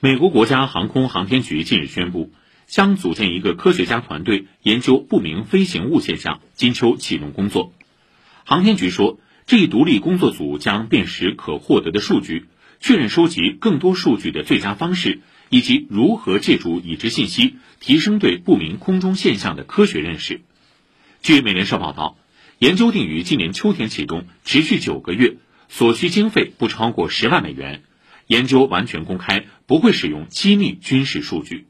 美国国家航空航天局近日宣布，将组建一个科学家团队研究不明飞行物现象，金秋启动工作。航天局说，这一独立工作组将辨识可获得的数据，确认收集更多数据的最佳方式，以及如何借助已知信息提升对不明空中现象的科学认识。据美联社报道，研究定于今年秋天启动，持续九个月，所需经费不超过十万美元。研究完全公开，不会使用机密军事数据。